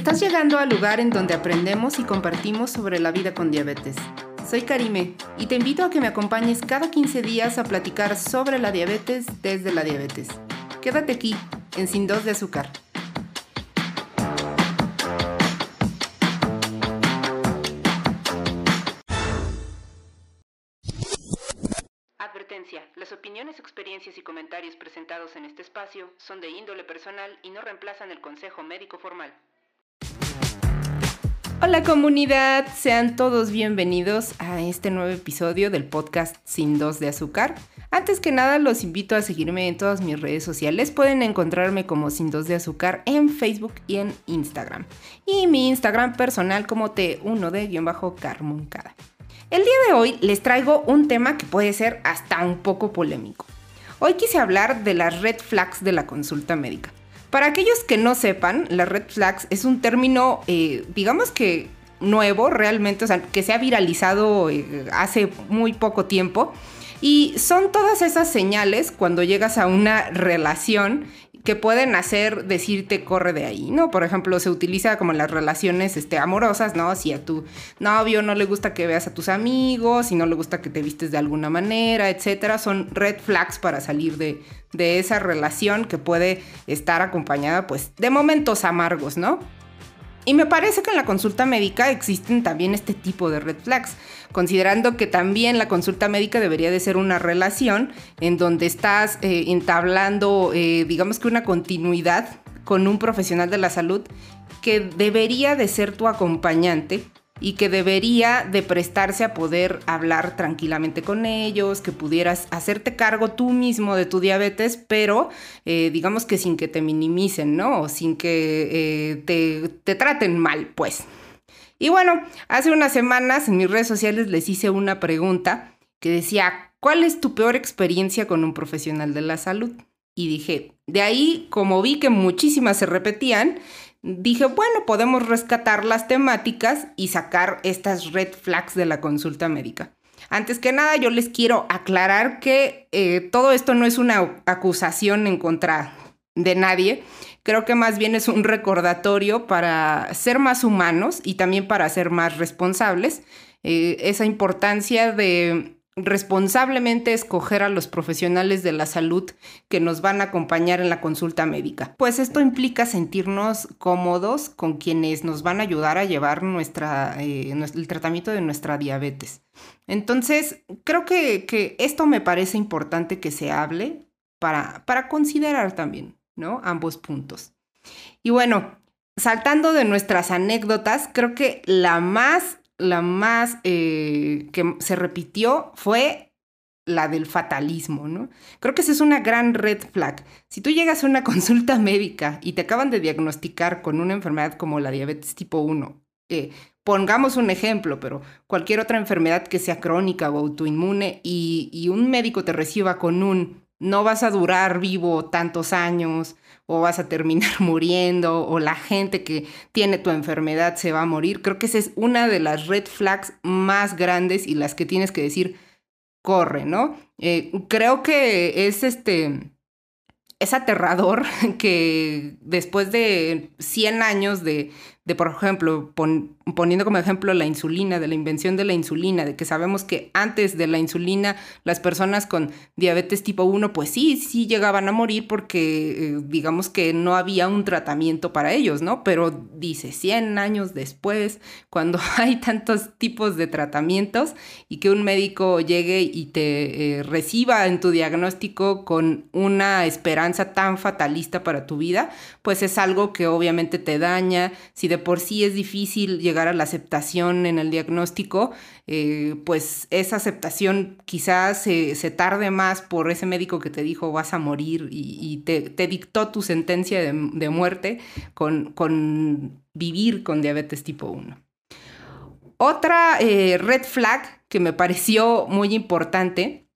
Estás llegando al lugar en donde aprendemos y compartimos sobre la vida con diabetes. Soy Karime y te invito a que me acompañes cada 15 días a platicar sobre la diabetes desde la diabetes. Quédate aquí, en Sin Dos de Azúcar. Advertencia. Las opiniones, experiencias y comentarios presentados en este espacio son de índole personal y no reemplazan el consejo médico formal. Hola comunidad, sean todos bienvenidos a este nuevo episodio del podcast Sin Dos de Azúcar. Antes que nada los invito a seguirme en todas mis redes sociales. Pueden encontrarme como Sin Dos de Azúcar en Facebook y en Instagram. Y mi Instagram personal como T1D-Carmoncada. El día de hoy les traigo un tema que puede ser hasta un poco polémico. Hoy quise hablar de las red flags de la consulta médica. Para aquellos que no sepan, las red flags es un término, eh, digamos que nuevo realmente, o sea, que se ha viralizado eh, hace muy poco tiempo. Y son todas esas señales cuando llegas a una relación que pueden hacer decirte corre de ahí, ¿no? Por ejemplo, se utiliza como las relaciones este, amorosas, ¿no? Si a tu novio no le gusta que veas a tus amigos, si no le gusta que te vistes de alguna manera, etcétera, son red flags para salir de, de esa relación que puede estar acompañada, pues, de momentos amargos, ¿no? Y me parece que en la consulta médica existen también este tipo de red flags, considerando que también la consulta médica debería de ser una relación en donde estás eh, entablando, eh, digamos que una continuidad con un profesional de la salud que debería de ser tu acompañante y que debería de prestarse a poder hablar tranquilamente con ellos, que pudieras hacerte cargo tú mismo de tu diabetes, pero eh, digamos que sin que te minimicen, ¿no? Sin que te traten mal, pues. Y bueno, hace unas semanas en mis redes sociales les hice una pregunta que decía, ¿cuál es tu peor experiencia con un profesional de la salud? Y dije, de ahí, como vi que muchísimas se repetían, dije, bueno, podemos rescatar las temáticas y sacar estas red flags de la consulta médica. Antes que nada, yo les quiero aclarar que eh, todo esto no es una acusación en contra de nadie. Creo que más bien es un recordatorio para ser más humanos y también para ser más responsables. Eh, esa importancia de responsablemente escoger a los profesionales de la salud que nos van a acompañar en la consulta médica. Pues esto implica sentirnos cómodos con quienes nos van a ayudar a llevar nuestra, eh, el tratamiento de nuestra diabetes. Entonces, creo que, que, esto me parece importante que se hable para, para considerar también, ¿no? Ambos puntos. Y bueno, saltando de nuestras anécdotas, creo que la más la más eh, que se repitió fue la del fatalismo, ¿no? Creo que esa es una gran red flag. Si tú llegas a una consulta médica y te acaban de diagnosticar con una enfermedad como la diabetes tipo 1, eh, pongamos un ejemplo, pero cualquier otra enfermedad que sea crónica o autoinmune y un médico te reciba con un no vas a durar vivo tantos años o vas a terminar muriendo o la gente que tiene tu enfermedad se va a morir. Creo que esa es una de las red flags más grandes y las que tienes que decir, corre, ¿no? Eh, creo que es este... Es aterrador que después de 100 años de, de por ejemplo, poniendo como ejemplo la insulina, de la invención de la insulina, de que sabemos que antes de la insulina las personas con diabetes tipo 1, pues sí, sí llegaban a morir porque eh, digamos que no había un tratamiento para ellos, ¿no? Pero dice 100 años después, cuando hay tantos tipos de tratamientos y que un médico llegue y te eh, reciba en tu diagnóstico con una esperanza tan fatalista para tu vida, pues es algo que obviamente te daña. Si de por sí es difícil llegar a la aceptación en el diagnóstico, eh, pues esa aceptación quizás se, tarde más por ese médico que te dijo vas a morir y, te, dictó tu sentencia de, muerte con, con, vivir con diabetes tipo 1. Otra eh, red flag que me pareció muy importante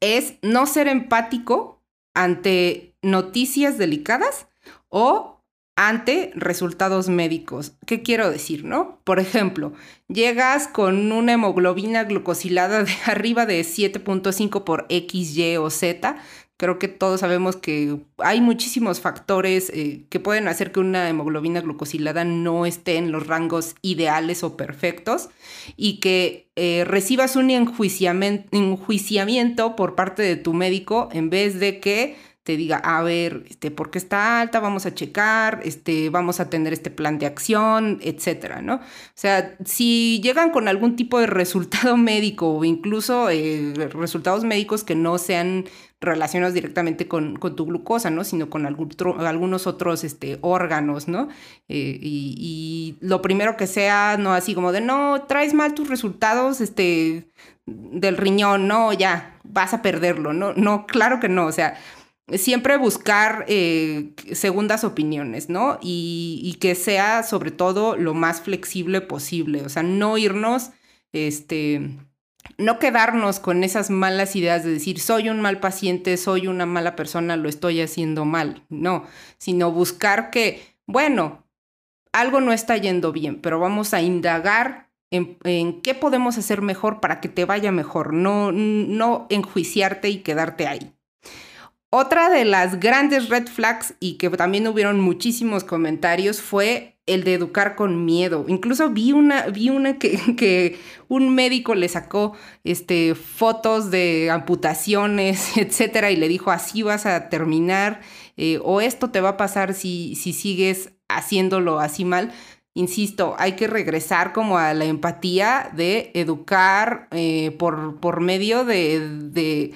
es no ser empático ante noticias delicadas o ante resultados médicos. ¿Qué quiero decir, no? Por ejemplo, llegas con una hemoglobina glucosilada de arriba de 7.5 por X, Y o Z, Creo que todos sabemos que hay muchísimos factores eh, que pueden hacer que una hemoglobina glucosilada no esté en los rangos ideales o perfectos y que eh, recibas un enjuiciamiento por parte de tu médico en vez de que te diga, a ver, este, ¿por qué está alta? Vamos a checar, este, vamos a tener este plan de acción, etcétera, ¿no? O sea, si llegan con algún tipo de resultado médico o incluso eh, resultados médicos que no sean relacionados directamente con, tu glucosa, ¿no? Sino con algunos otros este, órganos, ¿no? Eh, y, lo primero que sea, no así como de, no, traes mal tus resultados, este, del riñón, no, ya, vas a perderlo, ¿no? No, claro que no, o sea, siempre buscar eh, segundas opiniones, ¿no? Y, que sea sobre todo lo más flexible posible, o sea, no irnos, este, no quedarnos con esas malas ideas de decir, soy un mal paciente, soy una mala persona, lo estoy haciendo mal, no, sino buscar que, bueno, algo no está yendo bien, pero vamos a indagar en, en, qué podemos hacer mejor para que te vaya mejor, no, no enjuiciarte y quedarte ahí. Otra de las grandes red flags y que también hubieron muchísimos comentarios fue el de educar con miedo. Incluso vi una, vi una que, que un médico le sacó este, fotos de amputaciones, etcétera, y le dijo así vas a terminar, eh, o esto te va a pasar si, si sigues haciéndolo así mal. Insisto, hay que regresar como a la empatía de educar eh, por, por medio de, de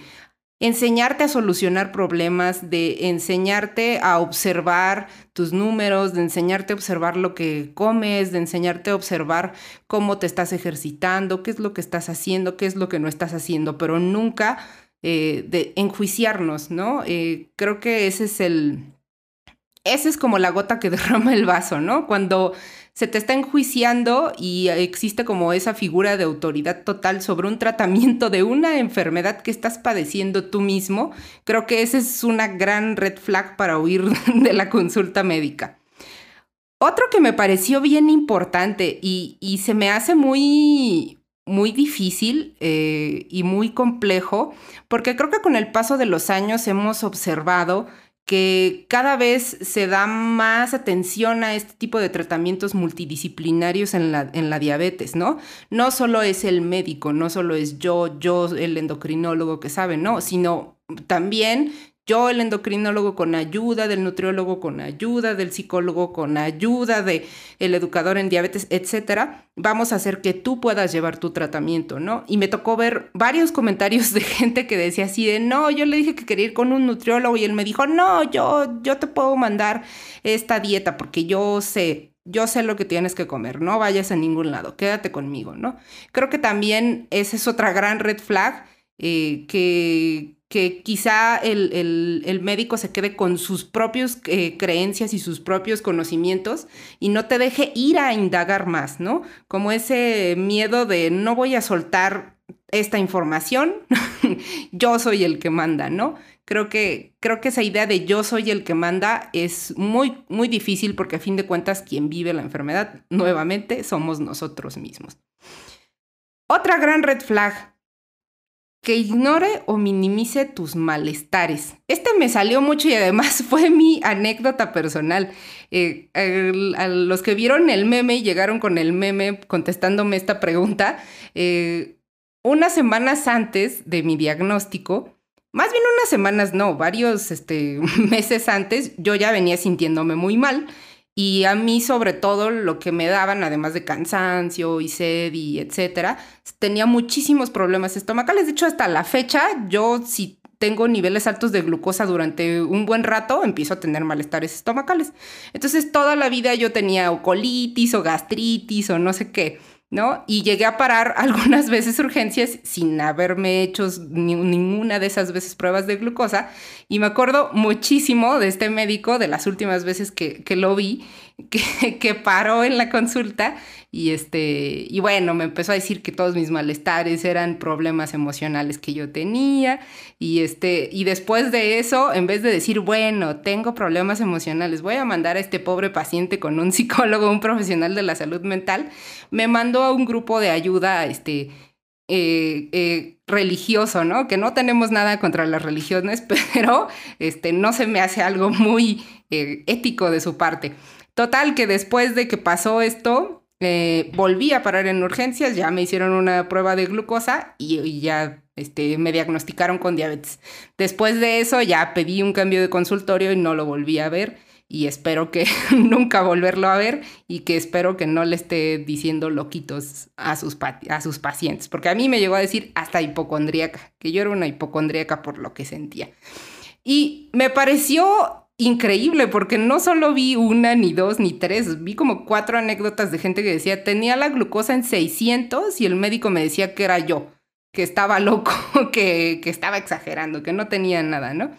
enseñarte a solucionar problemas, de enseñarte a observar tus números, de enseñarte a observar lo que comes, de enseñarte a observar cómo te estás ejercitando, qué es lo que estás haciendo, qué es lo que no estás haciendo, pero nunca eh, de enjuiciarnos, ¿no? Eh, creo que ese es el... Esa es como la gota que derrama el vaso, ¿no? Cuando se te está enjuiciando y existe como esa figura de autoridad total sobre un tratamiento de una enfermedad que estás padeciendo tú mismo, creo que esa es una gran red flag para huir de la consulta médica. Otro que me pareció bien importante y, se me hace muy, muy difícil eh, y muy complejo, porque creo que con el paso de los años hemos observado que cada vez se da más atención a este tipo de tratamientos multidisciplinarios en la, en la diabetes, ¿no? No solo es el médico, no solo es yo, yo, el endocrinólogo que sabe, no, sino también yo, el endocrinólogo, con ayuda del nutriólogo, con ayuda del psicólogo, con ayuda del el educador en diabetes, etcétera, vamos a hacer que tú puedas llevar tu tratamiento, ¿no? Y me tocó ver varios comentarios de gente que decía así de, no, yo le dije que quería ir con un nutriólogo y él me dijo, no, yo, yo te puedo mandar esta dieta porque yo sé, yo sé lo que tienes que comer, no vayas a ningún lado, quédate conmigo, ¿no? Creo que también esa es otra gran red flag eh, que, que quizá el, médico se quede con sus propias eh, creencias y sus propios conocimientos y no te deje ir a indagar más, ¿no? Como ese miedo de no voy a soltar esta información, yo soy el que manda, ¿no? Creo que, creo que esa idea de yo soy el que manda es muy, muy difícil porque a fin de cuentas quien vive la enfermedad nuevamente somos nosotros mismos. Otra gran red flag que ignore o minimice tus malestares. Este me salió mucho y además fue mi anécdota personal. Eh, a los que vieron el meme y llegaron con el meme contestándome esta pregunta, eh, unas semanas antes de mi diagnóstico, más bien unas semanas no, varios este, meses antes, yo ya venía sintiéndome muy mal y a mí, sobre todo, lo que me daban, además de cansancio y sed y etcétera, tenía muchísimos problemas estomacales. De hecho, hasta la fecha, yo si tengo niveles altos de glucosa durante un buen rato, empiezo a tener malestares estomacales. Entonces, toda la vida yo tenía o colitis o gastritis o no sé qué. ¿No? Y llegué a parar algunas veces urgencias sin haberme hecho ninguna de esas veces pruebas de glucosa. Y me acuerdo muchísimo de este médico, de las últimas veces que, que lo vi, que, que, paró en la consulta y, este, y bueno, me empezó a decir que todos mis malestares eran problemas emocionales que yo tenía. Y, este, y después de eso, en vez de decir, bueno, tengo problemas emocionales, voy a mandar a este pobre paciente con un psicólogo, un profesional de la salud mental, me mandó a un grupo de ayuda este, eh, eh, religioso, ¿no? Que no tenemos nada contra las religiones, pero este, no se me hace algo muy eh, ético de su parte. Total, que después de que pasó esto, volví a parar en urgencias, ya me hicieron una prueba de glucosa y, ya este, me diagnosticaron con diabetes. Después de eso ya pedí un cambio de consultorio y no lo volví a ver y espero que nunca volverlo a ver y que espero que no le esté diciendo loquitos a sus, a sus pacientes, porque a mí me llegó a decir hasta hipocondríaca, que yo era una hipocondríaca por lo que sentía. Y me pareció increíble porque no solo vi una, ni dos, ni tres, vi como cuatro anécdotas de gente que decía, tenía la glucosa en 600 y el médico me decía que era yo, que estaba loco, que, que estaba exagerando, que no tenía nada, ¿no?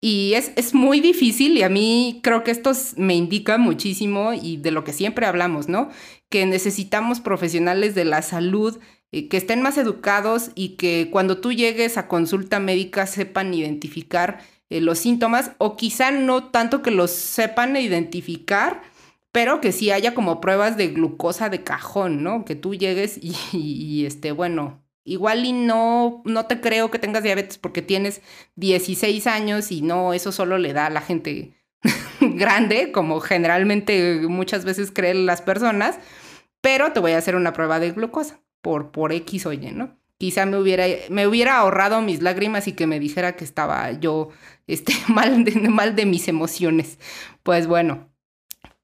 Y es, es, muy difícil y a mí creo que esto me indica muchísimo y de lo que siempre hablamos, ¿no? Que necesitamos profesionales de la salud eh, que estén más educados y que cuando tú llegues a consulta médica sepan identificar eh, los síntomas o quizá no tanto que los sepan identificar, pero que sí haya como pruebas de glucosa de cajón, ¿no? Que tú llegues y, y este, bueno, Igual y no, no te creo que tengas diabetes porque tienes 16 años y no, eso solo le da a la gente grande, como generalmente muchas veces creen las personas, pero te voy a hacer una prueba de glucosa por, por X o Y, ¿no? Quizá me hubiera, me hubiera ahorrado mis lágrimas y que me dijera que estaba yo este, mal, mal de mis emociones. Pues bueno,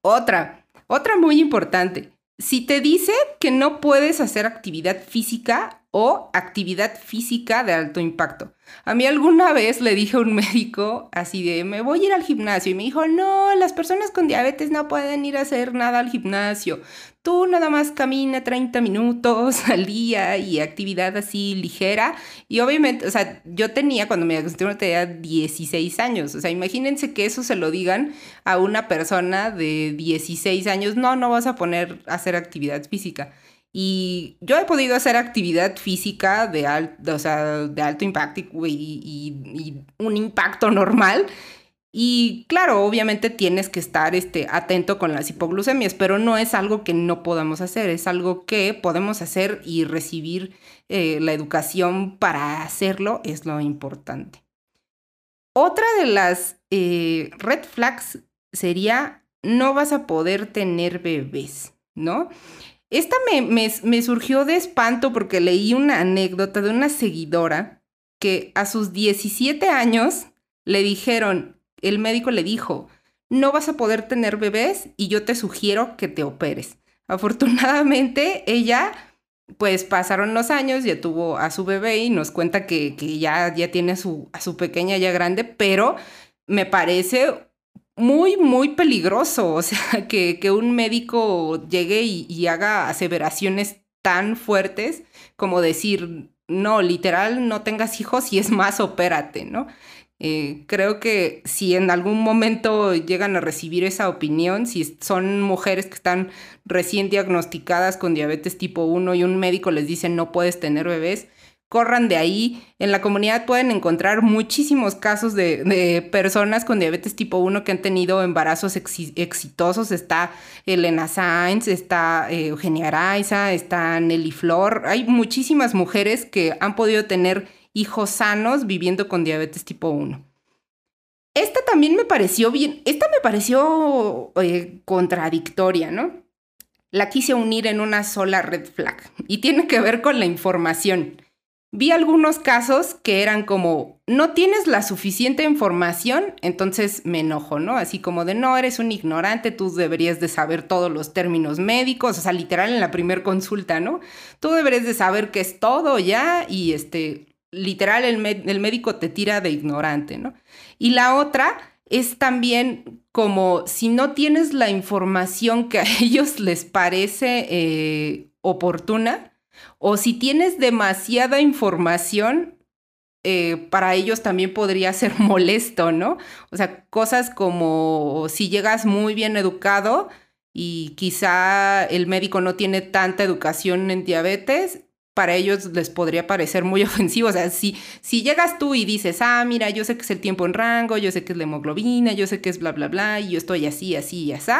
otra, otra muy importante. Si te dice que no puedes hacer actividad física, o actividad física de alto impacto. A mí alguna vez le dije a un médico así de, me voy a ir al gimnasio y me dijo, no, las personas con diabetes no pueden ir a hacer nada al gimnasio. Tú nada más camina 30 minutos al día y actividad así ligera. Y obviamente, o sea, yo tenía, cuando me diagnosticaron, tenía 16 años. O sea, imagínense que eso se lo digan a una persona de 16 años, no, no vas a poner a hacer actividad física. Y yo he podido hacer actividad física de, de alto impacto y, un impacto normal. Y claro, obviamente tienes que estar este, atento con las hipoglucemias, pero no es algo que no podamos hacer, es algo que podemos hacer y recibir eh, la educación para hacerlo es lo importante. Otra de las eh, red flags sería no vas a poder tener bebés, ¿no? Esta me, surgió de espanto porque leí una anécdota de una seguidora que a sus 17 años le dijeron, el médico le dijo, no vas a poder tener bebés y yo te sugiero que te operes. Afortunadamente, ella, pues pasaron los años, ya tuvo a su bebé y nos cuenta que, ya, ya tiene a su, su pequeña ya grande, pero me parece muy, muy peligroso. O sea, que, que un médico llegue y, haga aseveraciones tan fuertes como decir, no, literal, no tengas hijos y es más, opérate, ¿no? Eh, creo que si en algún momento llegan a recibir esa opinión, si son mujeres que están recién diagnosticadas con diabetes tipo 1 y un médico les dice no puedes tener bebés, corran de ahí. En la comunidad pueden encontrar muchísimos casos de, personas con diabetes tipo 1 que han tenido embarazos exitosos. Está Elena Sainz, está eh, Eugenia Araiza, está Nelly Flor. Hay muchísimas mujeres que han podido tener hijos sanos viviendo con diabetes tipo 1. Esta también me pareció bien, esta me pareció eh, contradictoria, ¿no? La quise unir en una sola red flag y tiene que ver con la información vi algunos casos que eran como, no tienes la suficiente información, entonces me enojo, ¿no? Así como de, no, eres un ignorante, tú deberías de saber todos los términos médicos, o sea, literal en la primer consulta, ¿no? Tú deberías de saber qué es todo ya y este, literal el, el médico te tira de ignorante, ¿no? Y la otra es también como si no tienes la información que a ellos les parece eh, oportuna, o si tienes demasiada información, eh, para ellos también podría ser molesto, ¿no? O sea, cosas como si llegas muy bien educado y quizá el médico no tiene tanta educación en diabetes, para ellos les podría parecer muy ofensivo. O sea, si, si llegas tú y dices, ah, mira, yo sé que es el tiempo en rango, yo sé que es la hemoglobina, yo sé que es bla, bla, bla, y yo estoy así, así y así,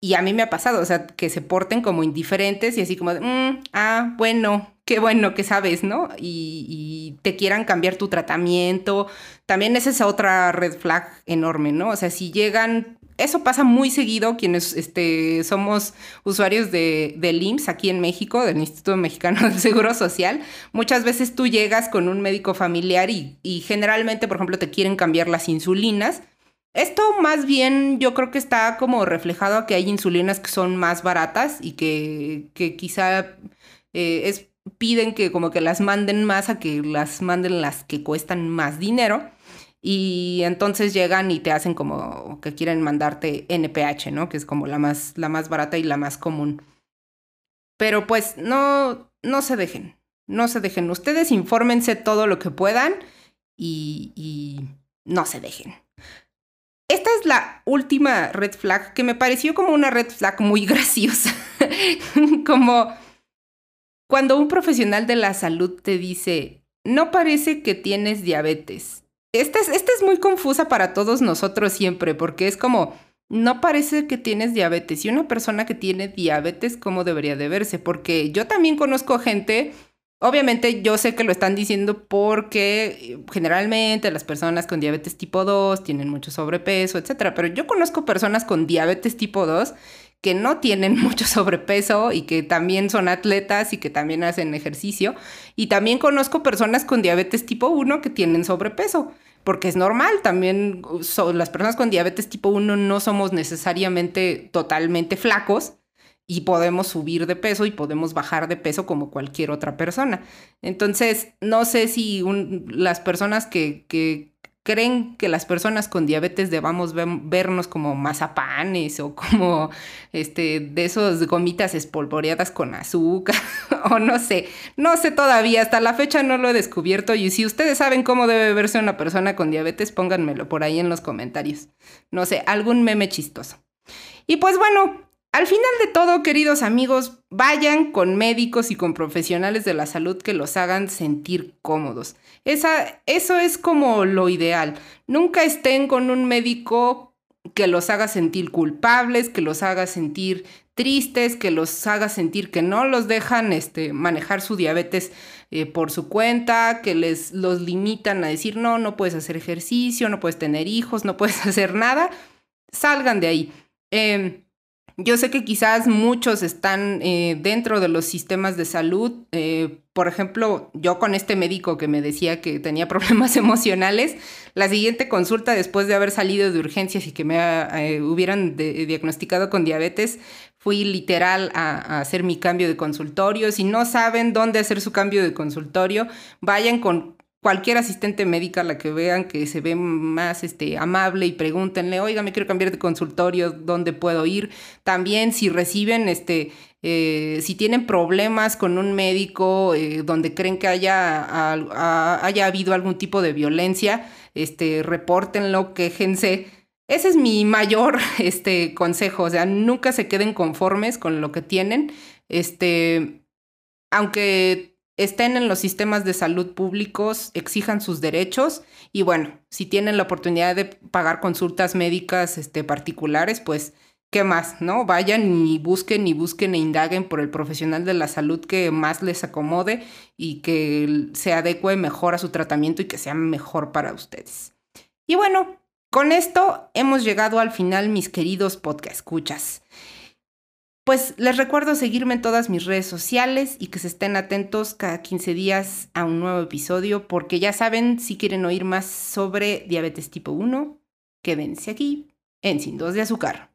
y a mí me ha pasado, o sea, que se porten como indiferentes y así como de, mm, ah, bueno, qué bueno que sabes, ¿no? Y, y, te quieran cambiar tu tratamiento. También esa es otra red flag enorme, ¿no? O sea, si llegan eso pasa muy seguido quienes este, somos usuarios de, del IMSS aquí en México, del Instituto Mexicano del Seguro Social. Muchas veces tú llegas con un médico familiar y, y generalmente, por ejemplo, te quieren cambiar las insulinas. Esto más bien yo creo que está como reflejado a que hay insulinas que son más baratas y que, que quizá eh, es, piden que como que las manden más a que las manden las que cuestan más dinero. Y entonces llegan y te hacen como que quieren mandarte NPH, ¿no? Que es como la más, la más barata y la más común. Pero pues no, no se dejen, no se dejen. Ustedes infórmense todo lo que puedan y, y no se dejen. Esta es la última red flag que me pareció como una red flag muy graciosa. como cuando un profesional de la salud te dice, no parece que tienes diabetes esta es, muy confusa para todos nosotros siempre, porque es como, no parece que tienes diabetes. Y una persona que tiene diabetes, ¿cómo debería de verse? Porque yo también conozco gente, obviamente yo sé que lo están diciendo porque eh, generalmente las personas con diabetes tipo 2 tienen mucho sobrepeso, etc. Pero yo conozco personas con diabetes tipo 2 que no tienen mucho sobrepeso y que también son atletas y que también hacen ejercicio. Y también conozco personas con diabetes tipo 1 que tienen sobrepeso, porque es normal, también las personas con diabetes tipo 1 no somos necesariamente totalmente flacos y podemos subir de peso y podemos bajar de peso como cualquier otra persona. Entonces, no sé si las personas que, que creen que las personas con diabetes debamos vernos como mazapanes o como este, de esos gomitas espolvoreadas con azúcar o no sé, no sé todavía, hasta la fecha no lo he descubierto y si ustedes saben cómo debe verse una persona con diabetes, pónganmelo por ahí en los comentarios. No sé, algún meme chistoso. Y pues bueno, al final de todo, queridos amigos, vayan con médicos y con profesionales de la salud que los hagan sentir cómodos. Esa, eso es como lo ideal. Nunca estén con un médico que los haga sentir culpables, que los haga sentir tristes, que los haga sentir que no los dejan este, manejar su diabetes eh, por su cuenta, que les los limitan a decir no, no puedes hacer ejercicio, no puedes tener hijos, no puedes hacer nada. Salgan de ahí. Em, yo sé que quizás muchos están eh, dentro de los sistemas de salud. Eh, por ejemplo, yo con este médico que me decía que tenía problemas emocionales, la siguiente consulta después de haber salido de urgencias y que me eh, hubieran diagnosticado con diabetes, fui literal a, a, hacer mi cambio de consultorio. Si no saben dónde hacer su cambio de consultorio, vayan con cualquier asistente médica la que vean que se ve más este, amable y pregúntenle, oiga, me quiero cambiar de consultorio, ¿dónde puedo ir? También si reciben, este, eh, si tienen problemas con un médico eh, donde creen que haya, haya habido algún tipo de violencia, este, repórtenlo, quéjense. Ese es mi mayor este, consejo, o sea, nunca se queden conformes con lo que tienen. Este, aunque estén en los sistemas de salud públicos, exijan sus derechos y bueno, si tienen la oportunidad de pagar consultas médicas este, particulares, pues ¿qué más? ¿No? Vayan y busquen y busquen e indaguen por el profesional de la salud que más les acomode y que se adecue mejor a su tratamiento y que sea mejor para ustedes. Y bueno, con esto hemos llegado al final, mis queridos podcast escuchas. Pues les recuerdo seguirme en todas mis redes sociales y que se estén atentos cada 15 días a un nuevo episodio porque ya saben, si quieren oír más sobre diabetes tipo 1, quédense aquí en Sin Dos de Azúcar.